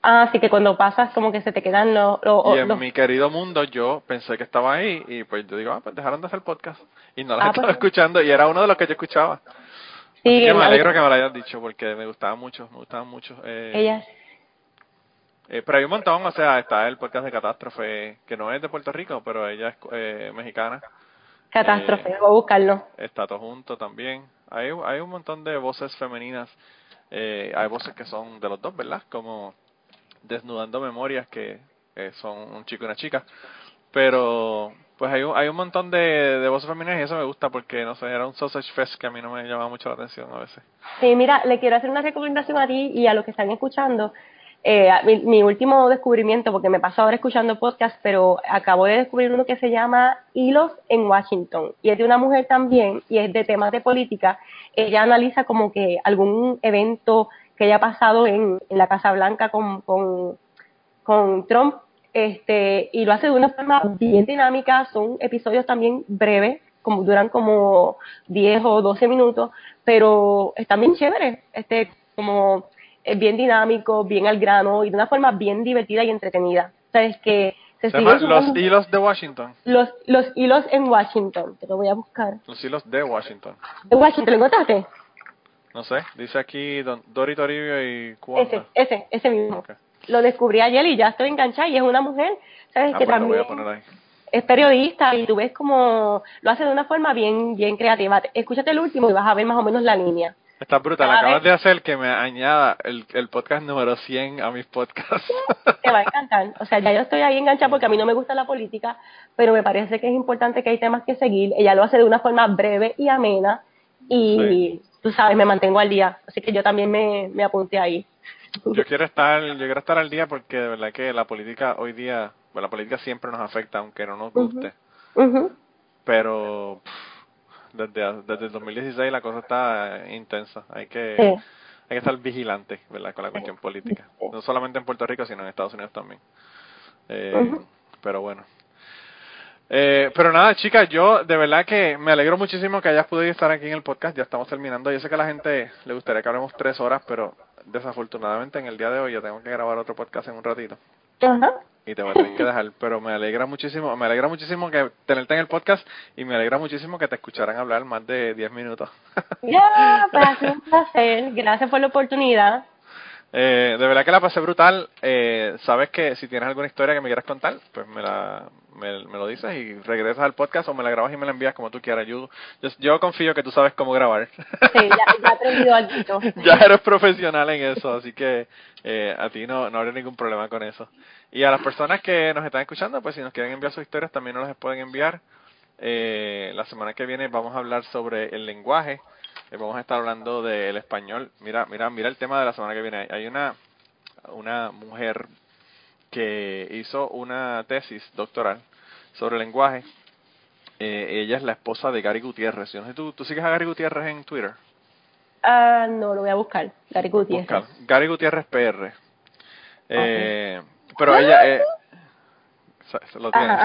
Ah, así que cuando pasas como que se te quedan los... los- Y en los- mi querido mundo yo pensé que estaba ahí y pues yo digo, ah, pues dejaron de hacer podcast. Y no las Ah, estaba pues- escuchando y era uno de los que yo escuchaba. sí, que me alegro que me lo hayas dicho porque me gustaba mucho, me gustaban mucho. Eh, Ellas. Eh, pero hay un montón, o sea, está el podcast de Catástrofe, que no es de Puerto Rico, pero ella es eh, mexicana. Catástrofe, eh, voy a buscarlo. Está todo junto también. Hay, hay un montón de voces femeninas. Eh, hay voces que son de los dos, ¿verdad? Como Desnudando Memorias, que eh, son un chico y una chica. Pero, pues hay, un- hay un montón de, de voces femeninas y eso me gusta porque, no sé, era un sausage fest que a mí no me llamaba mucho la atención a veces. Sí, mira, le quiero hacer una recomendación a ti y a los que están escuchando. Eh, mi, mi último descubrimiento, porque me paso ahora escuchando podcast, pero acabo de descubrir uno que se llama Hilos en Washington. Y es de una mujer también, y es de temas de política. Ella analiza como que algún evento que haya pasado en, en la Casa Blanca con, con, con Trump, este, y lo hace de una forma bien dinámica. Son episodios también breves, como duran como 10 o 12 minutos, pero están bien chéveres, este, como es bien dinámico, bien al grano y de una forma bien divertida y entretenida. O sea, es que se Se llama siguen Los Hilos de Washington. los, los hilos en Washington, te lo voy a buscar. Los Hilos de Washington. ¿En Washington lo encontraste? No sé, dice aquí Don, Dori Toribio y Ese, Cuonda. ese, ese mismo. Lo descubrí ayer y ya estoy enganchada y es una mujer, ¿sabes? Ah, que pues lo voy también a poner ahí. es periodista y tú ves como lo hace de una forma bien, bien creativa. Escúchate el último y vas a ver más o menos la línea. Está brutal. Cada Acabas vez- de hacer que me añada el, el podcast número 100 a mis podcasts. Te va a encantar. O sea, ya yo estoy ahí enganchada porque a mí no me gusta la política, pero me parece que es importante que hay temas que seguir. Ella lo hace de una forma breve y amena y tú sabes, me mantengo al día. Así que yo también me, me apunté ahí. Yo quiero estar, yo quiero estar al día porque de verdad que la política hoy día, bueno, la política siempre nos afecta aunque no nos guste, pero pff, desde, desde el 2016 la cosa está intensa. Hay que, Sí. hay que estar vigilante, ¿verdad? Con la cuestión política. No solamente en Puerto Rico, sino en Estados Unidos también. Eh. Pero bueno. Eh, pero nada, chicas, yo de verdad que me alegro muchísimo que hayas podido estar aquí en el podcast. Ya estamos terminando. Yo sé que a la gente le gustaría que hablemos tres horas, pero desafortunadamente en el día de hoy yo tengo que grabar otro podcast en un ratito Ajá. y te voy a tener que dejar. Pero me alegra muchísimo, me alegra muchísimo que tenerte en el podcast y me alegra muchísimo que te escucharan hablar más de 10 minutos. Ya, pues ha sido un placer. Gracias por la oportunidad. Eh, de verdad que la pasé brutal. Eh, Sabes que si tienes alguna historia que me quieras contar, pues me, la, me, me lo dices y regresas al podcast o me la grabas y me la envías como tú quieras. Yo, yo, yo confío que tú sabes cómo grabar. Sí, ya, ya he aprendido algo. ya eres profesional en eso, así que eh, a ti no, no habrá ningún problema con eso. Y a las personas que nos están escuchando, pues si nos quieren enviar sus historias, también nos las pueden enviar. Eh, la semana que viene vamos a hablar sobre el lenguaje. Eh, vamos a estar hablando del español. Mira, mira, mira el tema de la semana que viene. Hay una, una mujer que hizo una tesis doctoral sobre el lenguaje. Eh, ella es la esposa de Gary Gutiérrez. Yo no sé, ¿tú, ¿Tú sigues a Gary Gutiérrez en Twitter? Ah, no, lo voy a buscar. Gary Gutiérrez. Buscar. Gary Gutiérrez PR. Eh, Pero ella eh, se- se lo tiene.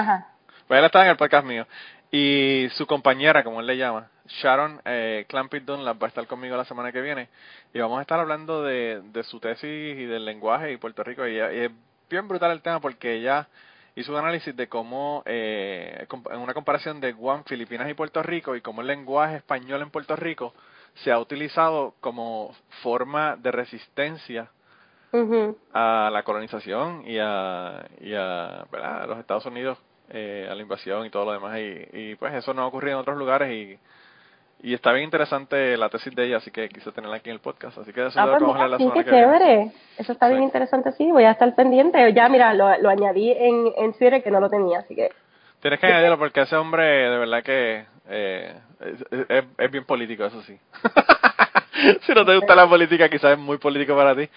Pues él está en el podcast mío. Y su compañera, como él le llama, Sharon eh, Dunlap, va a estar conmigo la semana que viene. Y vamos a estar hablando de, de su tesis y del lenguaje y Puerto Rico. Y, y es bien brutal el tema porque ella hizo un análisis de cómo, eh, en una comparación de Guam, Filipinas y Puerto Rico, y cómo el lenguaje español en Puerto Rico se ha utilizado como forma de resistencia a la colonización y a, y a, ¿verdad? a los Estados Unidos, eh, a la invasión y todo lo demás. Y, y pues eso no ha ocurrido en otros lugares y, y está bien interesante la tesis de ella, así que quise tenerla aquí en el podcast. Así que eso Ah, pues mira, la sí, que viene. chévere. Eso está bien interesante, sí. Voy a estar pendiente. Ya, mira, lo, lo añadí en, en Twitter que no lo tenía, así que... Tienes que añadirlo porque ese hombre de verdad que eh, es, es- es bien político, eso sí. si no te gusta la política, quizás es muy político para ti.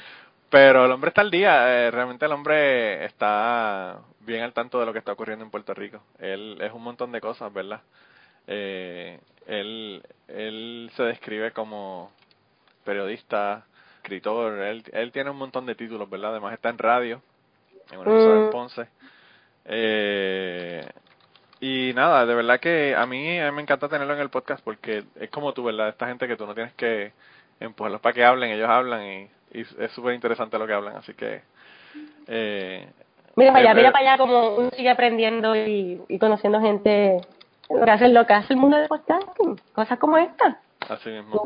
Pero el hombre está al día, eh, realmente el hombre está bien al tanto de lo que está ocurriendo en Puerto Rico. Él es un montón de cosas, ¿verdad? Eh, él, él se describe como periodista, escritor, él, él tiene un montón de títulos, ¿verdad? Además está en radio, en una emisora en Mm. Ponce. Eh, y nada, de verdad que a mí, a mí me encanta tenerlo en el podcast porque es como tú, ¿verdad? Esta gente que tú no tienes que empujarlos para que hablen, ellos hablan y, y es súper interesante lo que hablan, así que... Eh, Mira para allá, eh, mira para allá como uno sigue aprendiendo y, y conociendo gente lo que hace lo que hace el mundo del podcasting, cosas como esta. Así mismo.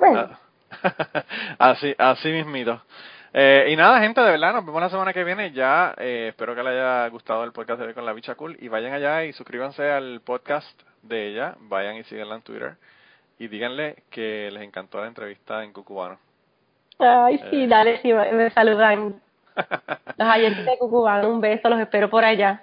Así, así mismito. Eh, y nada, gente, de verdad, nos vemos la semana que viene. Ya eh, espero que les haya gustado el podcast de hoy con la bicha cool. Y vayan allá y suscríbanse al podcast de ella. Vayan y síganla en Twitter. Y díganle que les encantó la entrevista en Cucubano. Ay, sí, Eh. dale, sí, me saludan. Los oyentes de Cucubano, un beso, los espero por allá.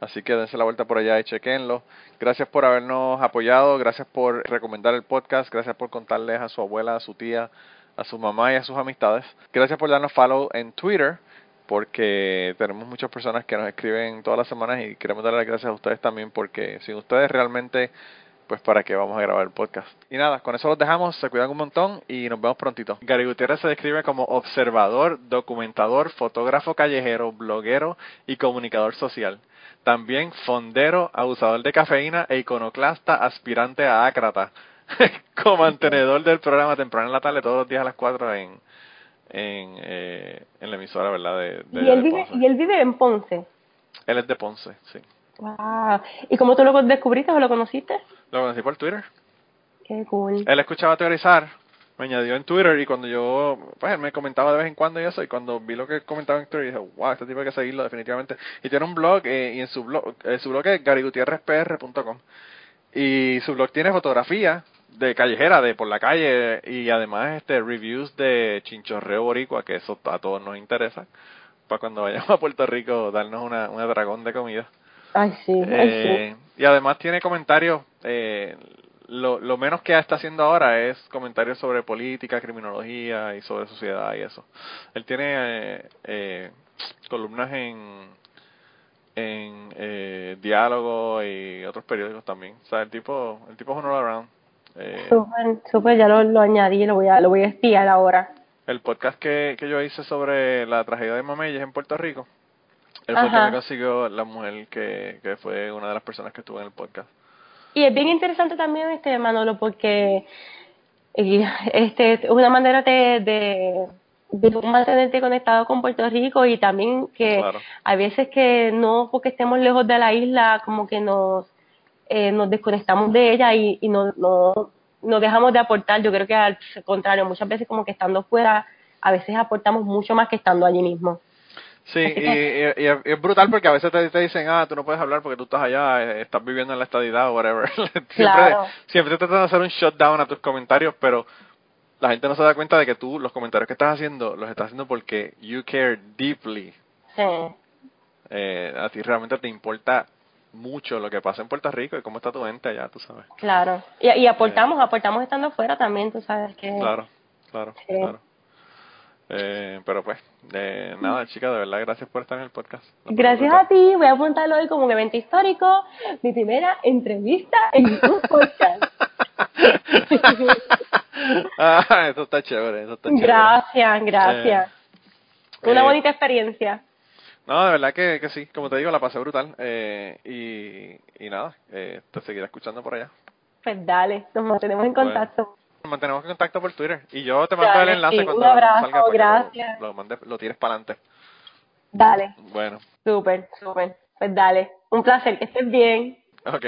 Así que dense la vuelta por allá y chequenlo. Gracias por habernos apoyado, gracias por recomendar el podcast, gracias por contarles a su abuela, a su tía, a su mamá y a sus amistades. Gracias por darnos follow en Twitter, porque tenemos muchas personas que nos escriben todas las semanas y queremos darle las gracias a ustedes también, porque sin ustedes realmente, pues para qué vamos a grabar el podcast. Y nada, con eso los dejamos, se cuidan un montón y nos vemos prontito. Gary Gutiérrez se describe como observador, documentador, fotógrafo callejero, bloguero y comunicador social. También fondero, abusador de cafeína e iconoclasta aspirante a ácrata. Como mantenedor del programa temprano en la tarde todos los días a las 4 en, en, eh, en la emisora, ¿verdad? De, de- Y él, de vive, y él vive en Ponce. Él es de Ponce, sí. Wow. ¿Y cómo tú lo descubriste o lo conociste? Lo conocí por Twitter. Qué cool. Él escuchaba teorizar, me añadió en Twitter y cuando yo, pues él me comentaba de vez en cuando y eso, y cuando vi lo que comentaba en Twitter dije, wow, este tipo hay que seguirlo definitivamente. Y tiene un blog, eh, y en su blog, eh, su blog es garigutierrezpr.com. Y su blog tiene fotografía de callejera, de por la calle, y además este reviews de chinchorreo boricua, que eso a todos nos interesa, para cuando vayamos a Puerto Rico darnos una, una dragón de comida. Ay, sí, ay, Eh, y además tiene comentarios, eh, lo, lo menos que está haciendo ahora es comentarios sobre política, criminología y sobre sociedad y eso. Él tiene eh, eh, columnas en, en eh, Diálogo y otros periódicos también. O sea, el tipo, el tipo es un all around. Eh, sí. Súper, súper, ya lo, lo añadí, lo voy a, lo voy a espiar ahora. el podcast que, que yo hice sobre la tragedia de Mameyes en Puerto Rico, el que Ajá. me consiguió la mujer que, que fue una de las personas que estuvo en el podcast. Y es bien interesante también, este Manolo, porque eh, este es una manera de, de, mantenerte conectado con Puerto Rico y también que Claro. hay veces que no porque estemos lejos de la isla, como que nos, eh, nos desconectamos de ella y, y no, no, no dejamos de aportar. Yo creo que al contrario, muchas veces como que estando fuera, a veces aportamos mucho más que estando allí mismo. Sí, y, y- y es brutal porque a veces te, te dicen, ah, tú no puedes hablar porque tú estás allá, eh, estás viviendo en la estadidad o whatever. siempre, Claro. siempre te tratan de hacer un shutdown a tus comentarios, pero la gente no se da cuenta de que tú, los comentarios que estás haciendo, los estás haciendo porque you care deeply. Sí. Eh, a ti realmente te importa mucho lo que pasa en Puerto Rico y cómo está tu gente allá, tú sabes. Claro. Y, y aportamos, aportamos estando fuera también, tú sabes que... Claro, claro, claro. Eh, pero pues, eh, nada, chica, de verdad, gracias por estar en el podcast. Gracias a ti, voy a apuntarlo hoy como un evento histórico, mi primera entrevista en un podcast. Ah, eso está chévere, eso está chévere. Gracias, eh, gracias. Una eh, bonita experiencia. No, de verdad que, que sí, como te digo, la pasé brutal. Eh, y, y nada, te seguiré escuchando por allá. Pues dale, nos mantenemos en contacto mantenemos en contacto por Twitter. Y yo te mando el enlace sí, cuando un abrazo, salga gracias. Lo, lo, lo tires para adelante. Dale. Bueno. Súper, súper. Pues dale. Un placer, que estés bien. Ok.